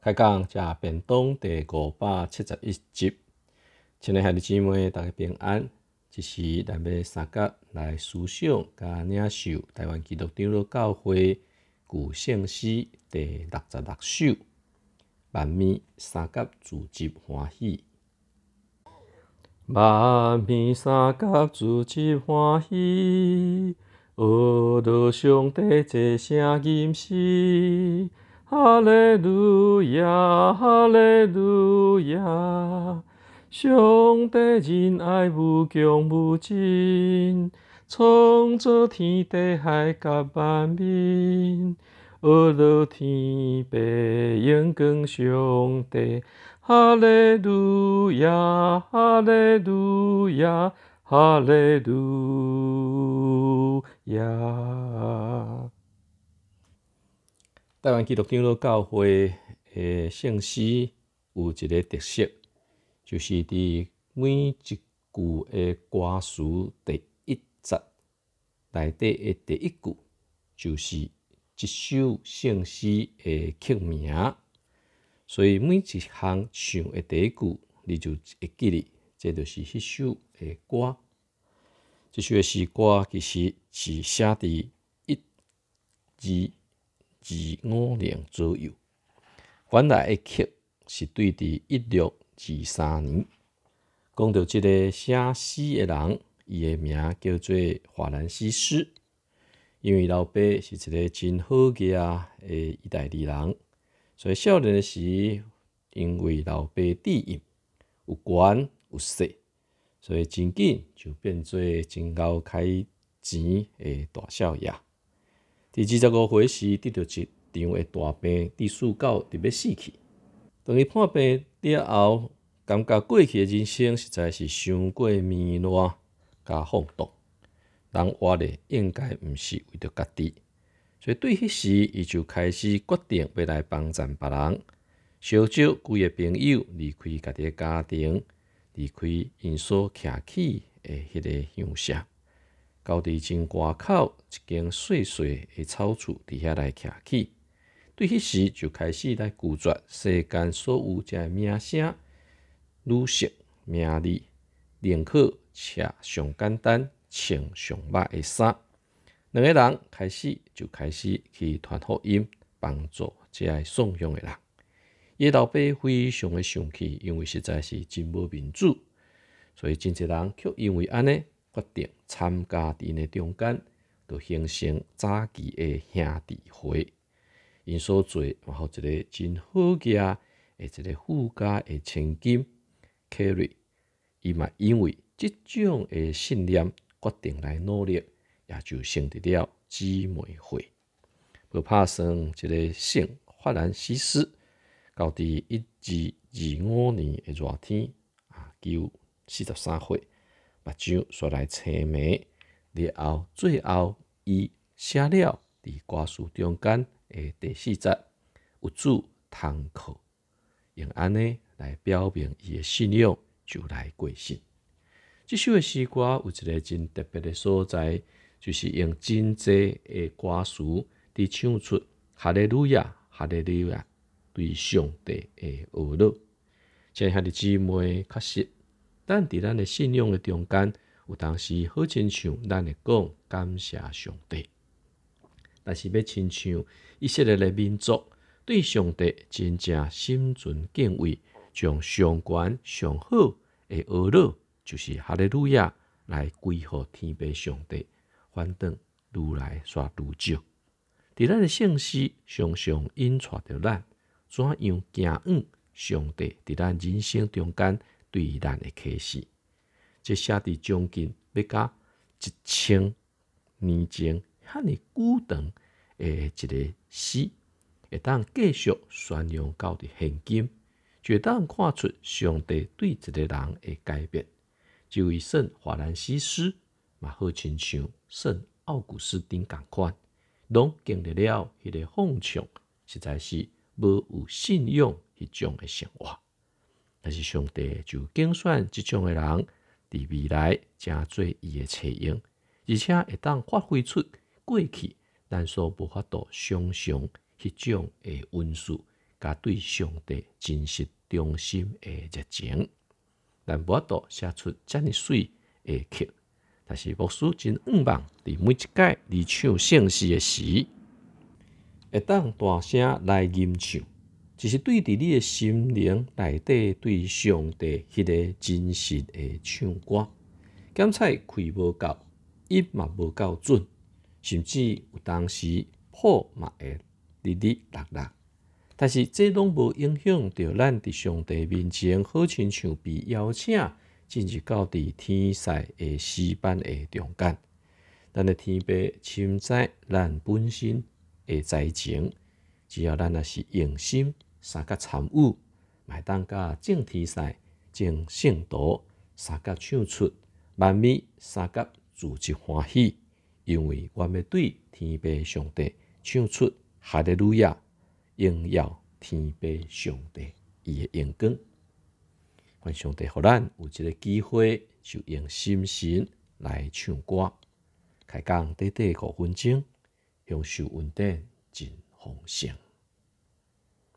开讲食便当第五百七十一集，亲爱的姊妹，大家平安。即时咱要三甲来思想甲领受台湾基督长老教会旧圣诗第六十六首，万面三甲自集欢喜，万面三甲自集欢喜，学到上帝一声吟诗。哈利路亚，哈利路亚！上帝仁爱无穷无尽，创造天地海甲万民，阿罗天白阳光上帝，哈利路亚，哈利路亚，哈利路亚。台湾基督长老教会诶圣诗有一个特色，就是伫每一句诶歌词第一节内底诶第一句，就是一首圣诗诶曲名。所以每一项唱诶第一句，你就会记哩，这就是迄首诶歌。即首诶诗歌其实是写伫一二。二五年左右，原来诶曲是对伫一六二三年，讲到即个写诗诶人，伊诶名叫做华兰西斯，因为老爸是一个真好嘅诶意大利人，所以少年时，因为老爸底蕴有权有势，所以真紧就变做真够开钱的大少爷。第二十五岁时，得到一场诶大病，第四九特要死去。当伊破病了后，感觉过去诶人生实在是伤过迷乱加放荡。人活咧应该毋是为着家己，所以对迄时伊就开始决定要来帮助别人，小少几个朋友离开家己诶家庭，离开因所徛起诶迄个乡舍。到伫真外口一间细细的草厝伫遐来徛起，对迄时就开始来拒绝世间所有遮名声、女色、名利，宁可吃上简单、穿上歹的衫。两个人开始就开始去传福音，帮助遮送养的人。伊老爸非常的生气，因为实在是真无民主，所以真侪人却因为安尼。决定参加伫呢中间，就形成早期的兄弟会。因所做，然后一个真好家，诶，一个富家的千金 Carry，伊嘛因为即种的信念，决定来努力，也就成立了姊妹会。不怕生一个圣法兰西斯，到伫一二二五年的热天，啊，九四十三岁。目睭煞来青眉，然后最后伊写了伫歌词中间的第四节，有主通靠，用安尼来表明伊的信仰，就来过信。即首的诗歌有一个真特别的所在，就是用真济的歌词伫唱出哈利路亚，哈利路亚对上帝的阿乐。亲爱的姊妹，确实。但伫咱的信仰诶中间，有当时好亲像咱会讲感谢上帝，但是要亲像以色列诶民族对上帝真正心存敬畏，将上悬上好的阿乐，就是哈利路亚来归乎天父上帝，反正愈来煞愈少。伫咱的圣诗常常引带着咱怎样行往上帝伫咱人生中间。对咱的启示，即写伫将近要甲一千年前遐尼久长诶一个诗，会当继续宣扬到伫现今，就当看出上帝对一个人诶改变。就位圣华兰西斯嘛，好亲像圣奥古斯丁共款，拢经历了迄个放纵，实在是无有信仰迄种诶生活。但是上帝就拣选即种诶人，伫未来正做伊诶采用，而且会当发挥出过去咱所无法度想象迄种诶温素甲对上帝真实忠心诶热情。但无法度写出遮尔水诶曲，但是牧师真愿望伫每一届离唱圣诗诶时，会当大声来吟唱，就是对伫你诶心灵内底对上帝迄个真实诶唱歌。检测开无够，音嘛无够准，甚至有当时破嘛会滴滴落落。但是这拢无影响到咱伫上帝面前，好亲像被邀请进入到伫天使诶诗班诶中间。咱诶天父深知咱本身诶才情，只要咱若是用心三甲参与，麦当甲正天使、正圣徒三甲唱出万米三甲自即欢喜，因为我要对天父上帝唱出哈利路亚。荣耀天父上帝伊诶荣光，愿上帝互咱有一个机会，就用心神来唱歌，开讲短短五分钟，享受稳定真丰盛。